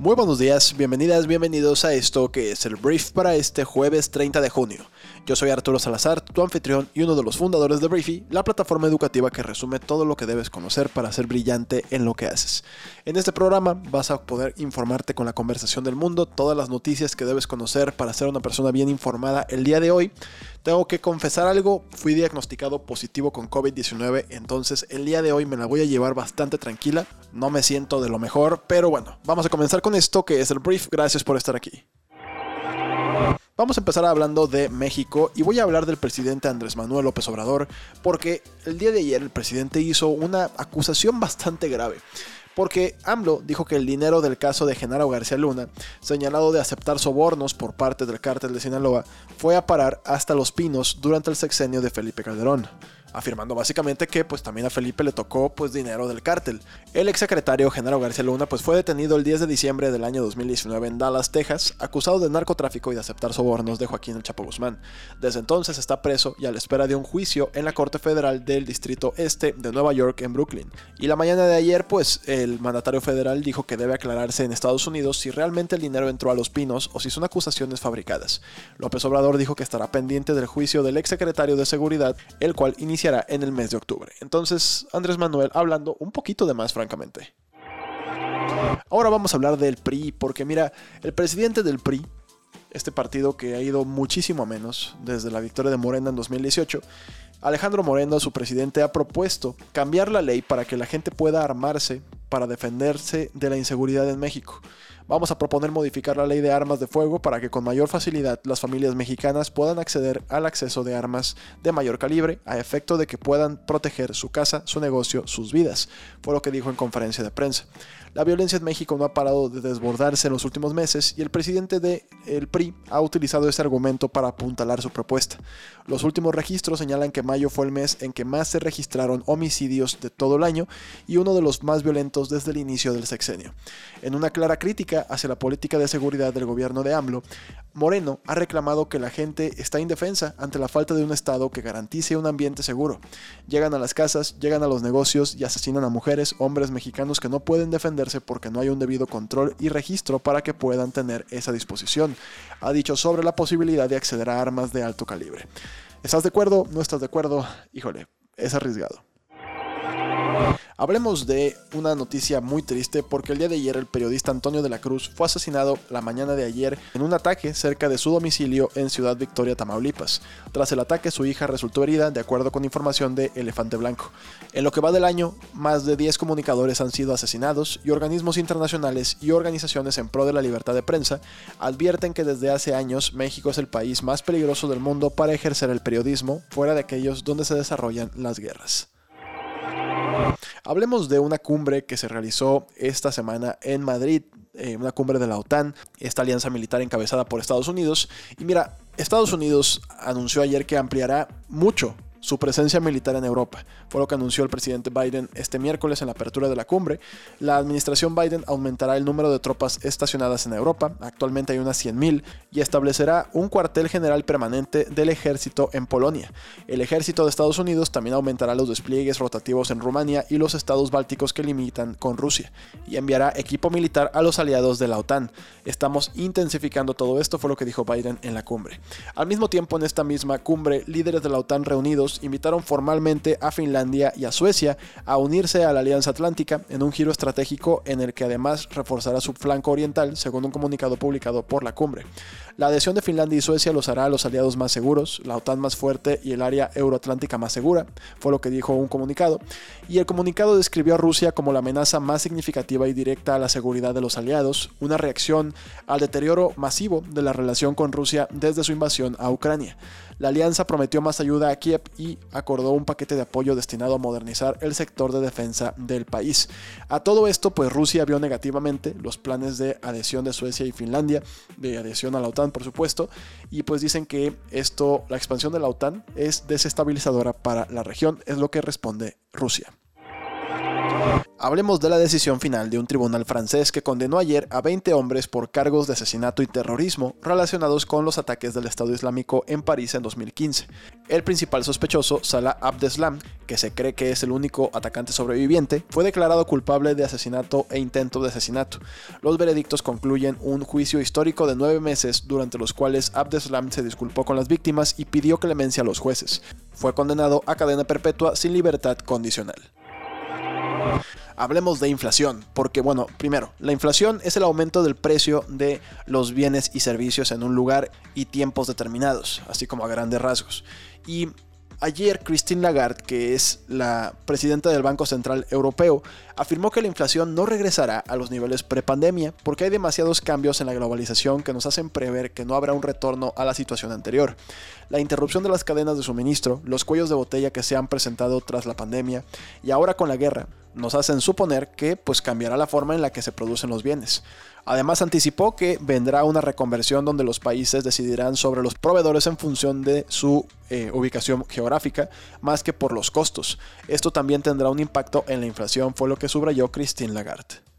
Muy buenos días, bienvenidas, bienvenidos a esto que es el brief para este jueves 30 de junio. Yo soy Arturo Salazar, tu anfitrión y uno de los fundadores de Briefy, la plataforma educativa que resume todo lo que debes conocer para ser brillante en lo que haces. En este programa vas a poder informarte con la conversación del mundo, todas las noticias que debes conocer para ser una persona bien informada el día de hoy. Tengo que confesar algo, fui diagnosticado positivo con COVID-19, entonces el día de hoy me la voy a llevar bastante tranquila, no me siento de lo mejor, pero bueno, vamos a comenzar con esto que es el brief, gracias por estar aquí. Vamos a empezar hablando de México y voy a hablar del presidente Andrés Manuel López Obrador porque el día de ayer el presidente hizo una acusación bastante grave. Porque AMLO dijo que el dinero del caso de Genaro García Luna, señalado de aceptar sobornos por parte del cártel de Sinaloa, fue a parar hasta Los Pinos durante el sexenio de Felipe Calderón afirmando básicamente que pues también a Felipe le tocó pues dinero del cártel. El exsecretario Genaro García Luna pues fue detenido el 10 de diciembre del año 2019 en Dallas, Texas, acusado de narcotráfico y de aceptar sobornos de Joaquín El Chapo Guzmán. Desde entonces está preso y a la espera de un juicio en la Corte Federal del Distrito Este de Nueva York en Brooklyn. Y la mañana de ayer pues el mandatario federal dijo que debe aclararse en Estados Unidos si realmente el dinero entró a los pinos o si son acusaciones fabricadas. López Obrador dijo que estará pendiente del juicio del exsecretario de Seguridad, el cual inicia en el mes de octubre. Entonces, Andrés Manuel hablando un poquito de más, francamente. Ahora vamos a hablar del PRI, porque mira, el presidente del PRI, este partido que ha ido muchísimo a menos desde la victoria de Morena en 2018, Alejandro Moreno, su presidente, ha propuesto cambiar la ley para que la gente pueda armarse para defenderse de la inseguridad en México. Vamos a proponer modificar la ley de armas de fuego para que con mayor facilidad las familias mexicanas puedan acceder al acceso de armas de mayor calibre a efecto de que puedan proteger su casa, su negocio, sus vidas, fue lo que dijo en conferencia de prensa. La violencia en México no ha parado de desbordarse en los últimos meses y el presidente del el PRI ha utilizado ese argumento para apuntalar su propuesta. Los últimos registros señalan que mayo fue el mes en que más se registraron homicidios de todo el año y uno de los más violentos desde el inicio del sexenio. En una clara crítica hacia la política de seguridad del gobierno de AMLO, Moreno ha reclamado que la gente está indefensa ante la falta de un Estado que garantice un ambiente seguro. Llegan a las casas, llegan a los negocios y asesinan a mujeres, hombres mexicanos que no pueden defenderse porque no hay un debido control y registro para que puedan tener esa disposición. Ha dicho sobre la posibilidad de acceder a armas de alto calibre. ¿Estás de acuerdo? ¿No estás de acuerdo? Híjole, es arriesgado. Hablemos de una noticia muy triste porque el día de ayer el periodista Antonio de la Cruz fue asesinado la mañana de ayer en un ataque cerca de su domicilio en Ciudad Victoria, Tamaulipas. Tras el ataque su hija resultó herida de acuerdo con información de Elefante Blanco. En lo que va del año, más de 10 comunicadores han sido asesinados y organismos internacionales y organizaciones en pro de la libertad de prensa advierten que desde hace años México es el país más peligroso del mundo para ejercer el periodismo fuera de aquellos donde se desarrollan las guerras. Hablemos de una cumbre que se realizó esta semana en Madrid, eh, una cumbre de la OTAN, esta alianza militar encabezada por Estados Unidos. Y mira, Estados Unidos anunció ayer que ampliará mucho su presencia militar en Europa. Fue lo que anunció el presidente Biden este miércoles en la apertura de la cumbre. La administración Biden aumentará el número de tropas estacionadas en Europa, actualmente hay unas 100.000, y establecerá un cuartel general permanente del ejército en Polonia. El ejército de Estados Unidos también aumentará los despliegues rotativos en Rumania y los estados bálticos que limitan con Rusia, y enviará equipo militar a los aliados de la OTAN. Estamos intensificando todo esto, fue lo que dijo Biden en la cumbre. Al mismo tiempo, en esta misma cumbre, líderes de la OTAN reunidos invitaron formalmente a Finlandia y a Suecia a unirse a la Alianza Atlántica en un giro estratégico en el que además reforzará su flanco oriental, según un comunicado publicado por la cumbre. La adhesión de Finlandia y Suecia los hará a los aliados más seguros, la OTAN más fuerte y el área euroatlántica más segura, fue lo que dijo un comunicado. Y el comunicado describió a Rusia como la amenaza más significativa y directa a la seguridad de los aliados, una reacción al deterioro masivo de la relación con Rusia desde su invasión a Ucrania. La alianza prometió más ayuda a Kiev y acordó un paquete de apoyo destinado a modernizar el sector de defensa del país. A todo esto, pues Rusia vio negativamente los planes de adhesión de Suecia y Finlandia, de adhesión a la OTAN, por supuesto, y pues dicen que esto, la expansión de la OTAN, es desestabilizadora para la región, es lo que responde Rusia. Hablemos de la decisión final de un tribunal francés que condenó ayer a 20 hombres por cargos de asesinato y terrorismo relacionados con los ataques del Estado Islámico en París en 2015. El principal sospechoso, Salah Abdeslam, que se cree que es el único atacante sobreviviente, fue declarado culpable de asesinato e intento de asesinato. Los veredictos concluyen un juicio histórico de nueve meses durante los cuales Abdeslam se disculpó con las víctimas y pidió clemencia a los jueces. Fue condenado a cadena perpetua sin libertad condicional. Hablemos de inflación, porque bueno, primero, la inflación es el aumento del precio de los bienes y servicios en un lugar y tiempos determinados, así como a grandes rasgos. Y Ayer Christine Lagarde, que es la presidenta del Banco Central Europeo, afirmó que la inflación no regresará a los niveles prepandemia porque hay demasiados cambios en la globalización que nos hacen prever que no habrá un retorno a la situación anterior. La interrupción de las cadenas de suministro, los cuellos de botella que se han presentado tras la pandemia y ahora con la guerra nos hacen suponer que pues cambiará la forma en la que se producen los bienes. Además anticipó que vendrá una reconversión donde los países decidirán sobre los proveedores en función de su eh, ubicación geográfica más que por los costos. Esto también tendrá un impacto en la inflación, fue lo que subrayó Christine Lagarde.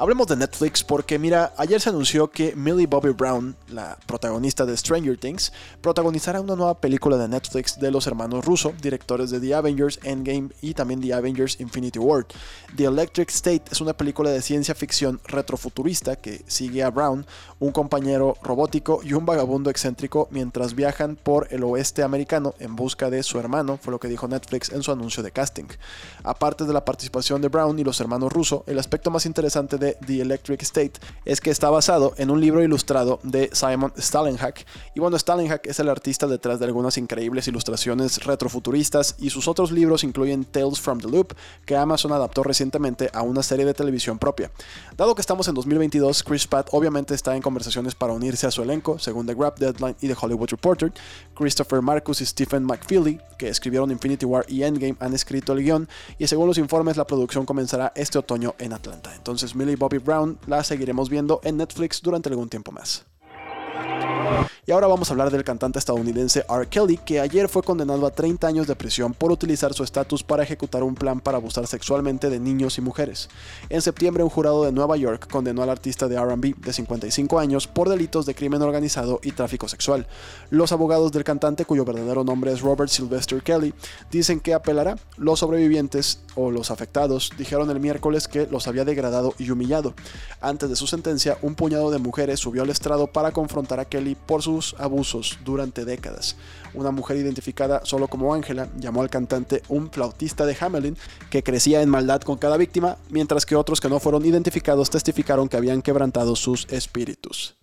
Hablemos de Netflix porque mira, ayer se anunció que Millie Bobby Brown, la protagonista de Stranger Things, protagonizará una nueva película de Netflix de los hermanos Russo, directores de The Avengers Endgame y también The Avengers Infinity War. The Electric State es una película de ciencia ficción retrofuturista que sigue a Brown, un compañero robótico y un vagabundo excéntrico mientras viajan por el oeste americano en busca de su hermano, fue lo que dijo Netflix en su anuncio de casting. Aparte de la participación de Brown y los hermanos Russo, el aspecto más interesante de The Electric State es que está basado en un libro ilustrado de Simon Stalenhack. Y bueno, Stalenhack es el artista detrás de algunas increíbles ilustraciones retrofuturistas y sus otros libros incluyen Tales from the Loop, que Amazon adaptó recientemente a una serie de televisión propia. Dado que estamos en 2022, Chris Pratt obviamente está en conversaciones para unirse a su elenco, según The Grab Deadline y The Hollywood Reporter. Christopher Marcus y Stephen McFeely, que escribieron Infinity War y Endgame, han escrito el guion y según los informes la producción comenzará este otoño en Atlanta. Entonces, entonces Millie Bobby Brown la seguiremos viendo en Netflix durante algún tiempo más. Y ahora vamos a hablar del cantante estadounidense R. Kelly, que ayer fue condenado a 30 años de prisión por utilizar su estatus para ejecutar un plan para abusar sexualmente de niños y mujeres. En septiembre, un jurado de Nueva York condenó al artista de RB de 55 años por delitos de crimen organizado y tráfico sexual. Los abogados del cantante, cuyo verdadero nombre es Robert Sylvester Kelly, dicen que apelará. Los sobrevivientes o los afectados dijeron el miércoles que los había degradado y humillado. Antes de su sentencia, un puñado de mujeres subió al estrado para confrontar a Kelly por sus abusos durante décadas. Una mujer identificada solo como Ángela llamó al cantante un flautista de Hamelin que crecía en maldad con cada víctima, mientras que otros que no fueron identificados testificaron que habían quebrantado sus espíritus.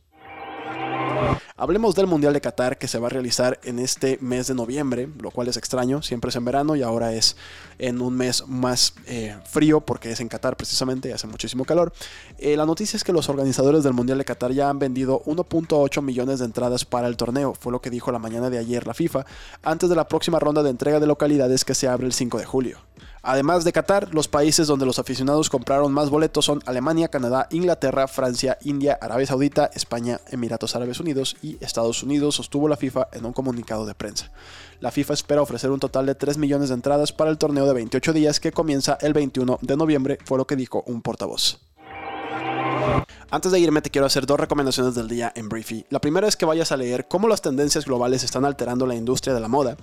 Hablemos del Mundial de Qatar que se va a realizar en este mes de noviembre, lo cual es extraño, siempre es en verano y ahora es en un mes más eh, frío porque es en Qatar precisamente, y hace muchísimo calor. Eh, la noticia es que los organizadores del Mundial de Qatar ya han vendido 1.8 millones de entradas para el torneo, fue lo que dijo la mañana de ayer la FIFA, antes de la próxima ronda de entrega de localidades que se abre el 5 de julio. Además de Qatar, los países donde los aficionados compraron más boletos son Alemania, Canadá, Inglaterra, Francia, India, Arabia Saudita, España, Emiratos Árabes Unidos y Estados Unidos, sostuvo la FIFA en un comunicado de prensa. La FIFA espera ofrecer un total de 3 millones de entradas para el torneo de 28 días que comienza el 21 de noviembre, fue lo que dijo un portavoz. Antes de irme te quiero hacer dos recomendaciones del día en Briefy. La primera es que vayas a leer cómo las tendencias globales están alterando la industria de la moda.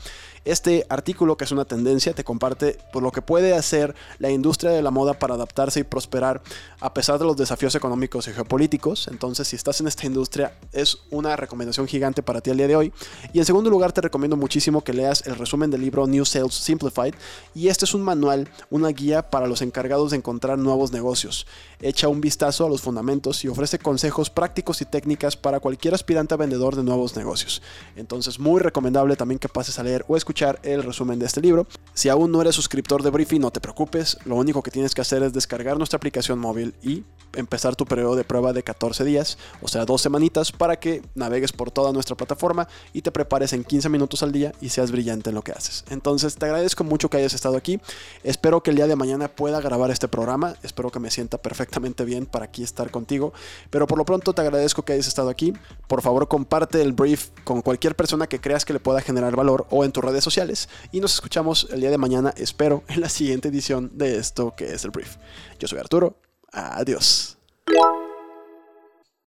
Este artículo, que es una tendencia, te comparte por lo que puede hacer la industria de la moda para adaptarse y prosperar a pesar de los desafíos económicos y geopolíticos. Entonces, si estás en esta industria, es una recomendación gigante para ti el día de hoy. Y en segundo lugar, te recomiendo muchísimo que leas el resumen del libro New Sales Simplified. Y este es un manual, una guía para los encargados de encontrar nuevos negocios. Echa un vistazo a los fundamentos y ofrece consejos prácticos y técnicas para cualquier aspirante a vendedor de nuevos negocios. Entonces, muy recomendable también que pases a leer o escuchar el resumen de este libro. Si aún no eres suscriptor de Briefy, no te preocupes, lo único que tienes que hacer es descargar nuestra aplicación móvil y empezar tu periodo de prueba de 14 días, o sea, dos semanitas, para que navegues por toda nuestra plataforma y te prepares en 15 minutos al día y seas brillante en lo que haces. Entonces, te agradezco mucho que hayas estado aquí. Espero que el día de mañana pueda grabar este programa. Espero que me sienta perfectamente bien para aquí estar contigo. Pero por lo pronto te agradezco que hayas estado aquí. Por favor, comparte el brief con cualquier persona que creas que le pueda generar valor o en tus redes sociales. Y nos escuchamos el día de mañana, espero, en la siguiente edición de esto que es el brief. Yo soy Arturo. Adiós.